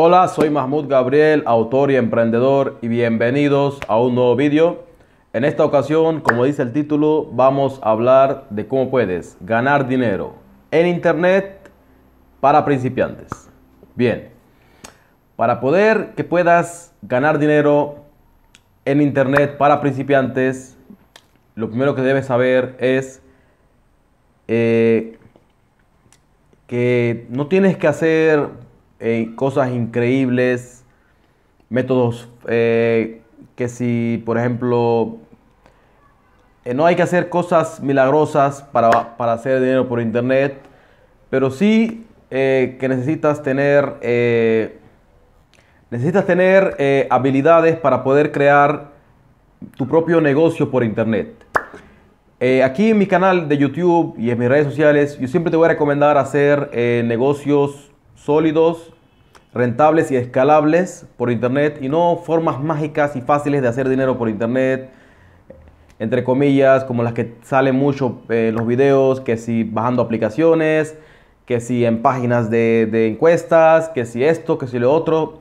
Hola, soy Mahmoud Gabriel, autor y emprendedor y bienvenidos a un nuevo vídeo. En esta ocasión, como dice el título, vamos a hablar de cómo puedes ganar dinero en Internet para principiantes. Bien, para poder que puedas ganar dinero en Internet para principiantes, lo primero que debes saber es eh, que no tienes que hacer eh, cosas increíbles, métodos eh, que si, por ejemplo, no hay que hacer cosas milagrosas para, para, hacer dinero por internet, pero sí que necesitas tener, necesitas tener habilidades para poder crear tu propio negocio por internet. Eh, aquí en mi canal de YouTube y en mis redes sociales, yo siempre te voy a recomendar hacer eh, negocios sólidos, rentables y escalables por Internet y no formas mágicas y fáciles de hacer dinero por Internet, entre comillas, como las que salen mucho en los videos, que si bajando aplicaciones, que si en páginas de, encuestas, que si esto, que si lo otro.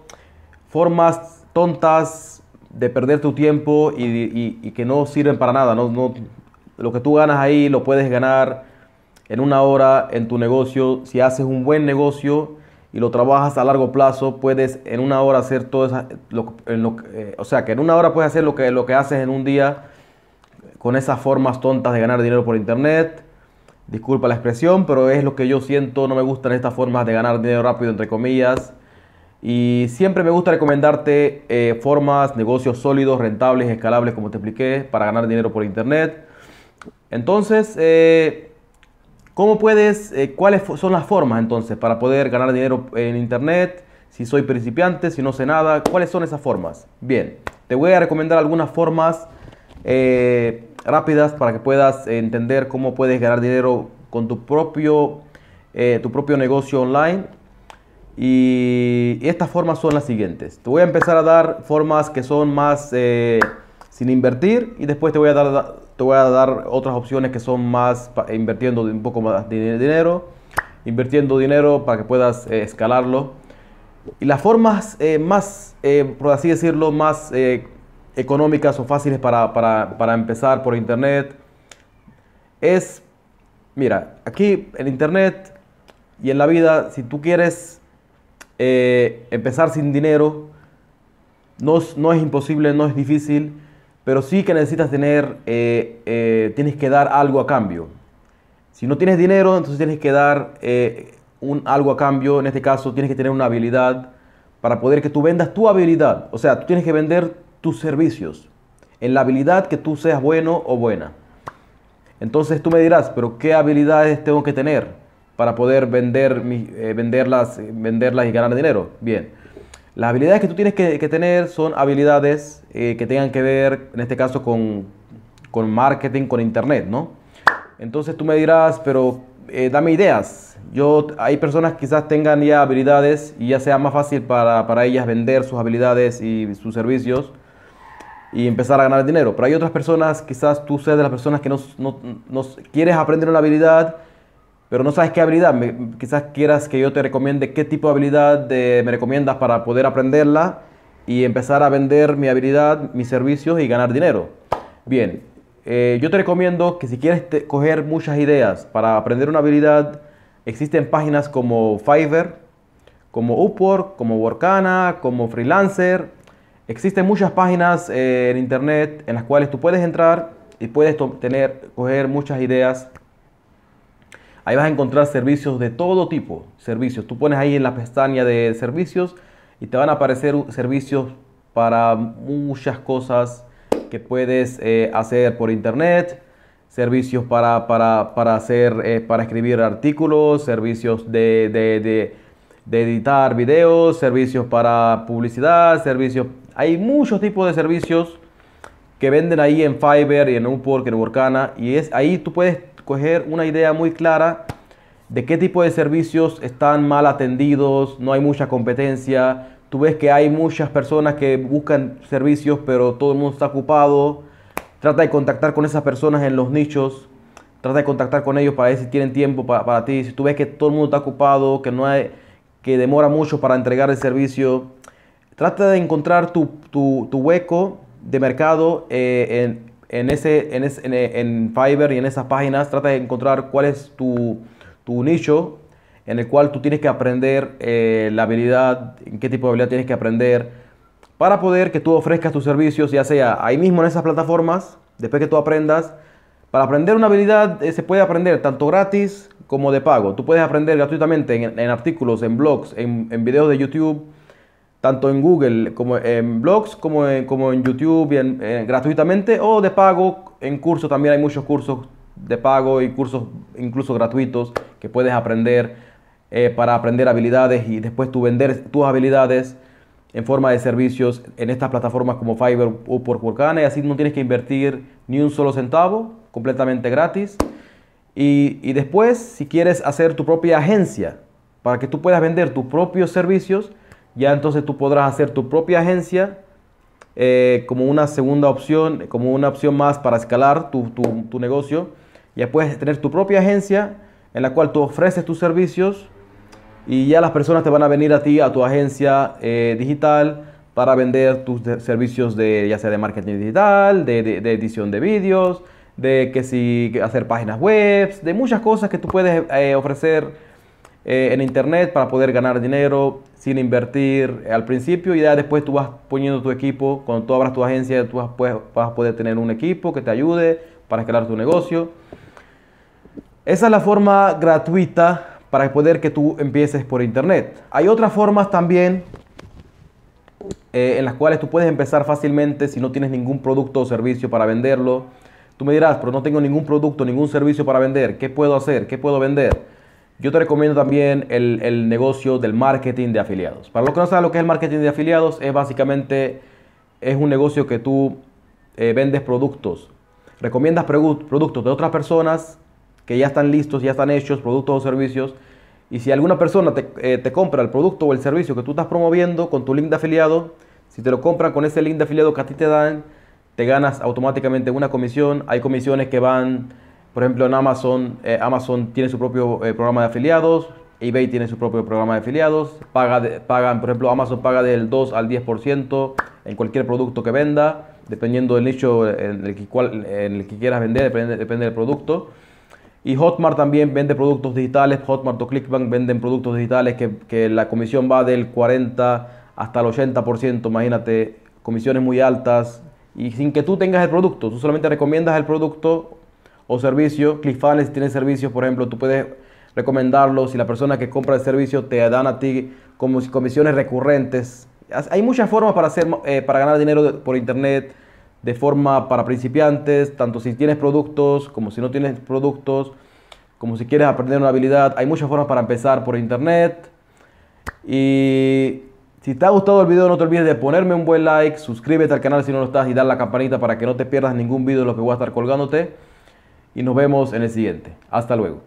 Formas tontas de perder tu tiempo y, que no sirven para nada, no, lo que tú ganas ahí lo puedes ganar en una hora en tu negocio. Si haces un buen negocio y lo trabajas a largo plazo, puedes en una hora hacer todo eso. Eh, o sea, que en una hora puedes hacer lo que, lo que haces en un día con esas formas tontas de ganar dinero por internet. Disculpa la expresión, pero es lo que yo siento. No me gustan estas formas de ganar dinero rápido, entre comillas. Y siempre me gusta recomendarte eh, formas, negocios sólidos, rentables, escalables, como te expliqué, para ganar dinero por internet. Entonces, eh, ¿cómo puedes, eh, cuáles son las formas entonces para poder ganar dinero en Internet? Si soy principiante, si no sé nada, ¿cuáles son esas formas? Bien, te voy a recomendar algunas formas eh, rápidas para que puedas entender cómo puedes ganar dinero con tu propio, tu propio negocio online. Y estas formas son las siguientes. Te voy a empezar a dar formas que son más sin invertir y después te voy a dar te voy a dar otras opciones que son más invirtiendo un poco más de dinero, invirtiendo dinero para que puedas eh, escalarlo. Y las formas eh, más, eh, por así decirlo, más económicas o fáciles para, para, para, empezar por internet es, mira, aquí en internet y en la vida, si tú quieres empezar sin dinero, no, no es imposible, no es difícil pero sí que necesitas tener, eh, eh, tienes que dar algo a cambio. Si no tienes dinero, entonces tienes que dar eh, un, algo a cambio. En este caso, tienes que tener una habilidad para poder que tú vendas tu habilidad. O sea, tú tienes que vender tus servicios en la habilidad que tú seas bueno o buena. Entonces tú me dirás, pero ¿qué habilidades tengo que tener para poder vender venderlas, venderlas y ganar dinero? Bien. Las habilidades que tú tienes que, tener son habilidades eh, que tengan que ver, en este caso, con, marketing, con internet, ¿no? Entonces tú me dirás, pero eh, dame ideas. Yo, hay personas que quizás tengan ya habilidades y ya sea más fácil para, ellas vender sus habilidades y sus servicios y empezar a ganar dinero. Pero hay otras personas, quizás tú seas de las personas que no, no quieres aprender una habilidad pero no sabes qué habilidad. quizás quieras que yo te recomiende qué tipo de habilidad me recomiendas para poder aprenderla y empezar a vender mi habilidad, mis servicios y ganar dinero. Bien, eh, yo te recomiendo que si quieres coger muchas ideas para aprender una habilidad, existen páginas como Fiverr, como Upwork, como Workana, como Freelancer. Existen muchas páginas eh, en internet en las cuales tú puedes entrar y puedes tener, coger muchas ideas Ahí vas a encontrar servicios de todo tipo, servicios. Tú pones ahí en la pestaña de servicios y te van a aparecer servicios para muchas cosas que puedes eh, hacer por internet, servicios para, para, hacer, eh, para escribir artículos, servicios de, de, de, editar videos, servicios para publicidad, servicios... Hay muchos tipos de servicios que venden ahí en Fiverr y en Upwork, en Workana, y es ahí tú puedes coger una idea muy clara de qué tipo de servicios están mal atendidos, no hay mucha competencia. Tú ves que hay muchas personas que buscan servicios, pero todo el mundo está ocupado. Trata de contactar con esas personas en los nichos. Trata de contactar con ellos para ver si tienen tiempo para, ti. Si tú ves que todo el mundo está ocupado, que no hay, que demora mucho para entregar el servicio. Trata de encontrar tu, hueco de mercado eh, en, ese, en, en, Fiverr y en esas páginas. Trata de encontrar cuál es tu, nicho en el cual tú tienes que aprender eh, la habilidad, en qué tipo de habilidad tienes que aprender, para poder que tú ofrezcas tus servicios, ya sea ahí mismo en esas plataformas, después que tú aprendas. Para aprender una habilidad eh, se puede aprender tanto gratis como de pago. Tú puedes aprender gratuitamente en, artículos, en blogs, en, en videos de YouTube tanto en Google como en blogs, como en, como en YouTube, gratuitamente o de pago. En cursos también hay muchos cursos de pago y cursos incluso gratuitos que puedes aprender eh, para aprender habilidades y después tú vender tus habilidades en forma de servicios en estas plataformas como Fiverr o por Workana y así no tienes que invertir ni un solo centavo, completamente gratis. Y, y después, si quieres hacer tu propia agencia para que tú puedas vender tus propios servicios, ya entonces tú podrás hacer tu propia agencia eh, como una segunda opción, como una opción más para escalar tu, tu, negocio. Ya puedes tener tu propia agencia en la cual tú ofreces tus servicios y ya las personas te van a venir a ti, a tu agencia eh, digital, para vender tus servicios de ya sea de marketing digital, de, edición de vídeos, de que si hacer páginas web, de muchas cosas que tú puedes eh, ofrecer eh, en internet para poder ganar dinero sin invertir al principio y ya después tú vas poniendo tu equipo, cuando tú abras tu agencia tú vas, vas a poder tener un equipo que te ayude para escalar tu negocio. Esa es la forma gratuita para poder que tú empieces por internet. Hay otras formas también eh, en las cuales tú puedes empezar fácilmente si no tienes ningún producto o servicio para venderlo. Tú me dirás, pero no tengo ningún producto, ningún servicio para vender. ¿Qué puedo hacer? ¿Qué puedo vender? Yo te recomiendo también el, negocio del marketing de afiliados. Para los que no saben lo que es el marketing de afiliados, es básicamente es un negocio que tú eh, vendes productos, recomiendas productos de otras personas que ya están listos, ya están hechos, productos o servicios. Y si alguna persona te, eh, te, compra el producto o el servicio que tú estás promoviendo con tu link de afiliado, si te lo compran con ese link de afiliado que a ti te dan, te ganas automáticamente una comisión. Hay comisiones que van por ejemplo, en Amazon, eh, Amazon tiene su propio eh, programa de afiliados, eBay tiene su propio programa de afiliados, paga pagan, por ejemplo, Amazon paga del 2 al 10% en cualquier producto que venda, dependiendo del nicho en el que, quieras vender, depende, depende del producto. Y Hotmart también vende productos digitales, Hotmart o Clickbank venden productos digitales que, que la comisión va del 40 hasta el 80%, imagínate, comisiones muy altas y sin que tú tengas el producto, tú solamente recomiendas el producto o servicio. ClickFunnels tiene servicios, por ejemplo, tú puedes recomendarlos y la persona que compra el servicio te dan a ti como comisiones recurrentes. Hay muchas formas para, hacer, eh, para ganar dinero por internet de forma para principiantes, tanto si tienes productos como si no tienes productos, como si quieres aprender una habilidad. Hay muchas formas para empezar por internet. Y si te ha gustado el video no te olvides de ponerme un buen like, suscríbete al canal si no lo estás y dar la campanita para que no te pierdas ningún video de lo que voy a estar colgándote y nos vemos en el siguiente. Hasta luego.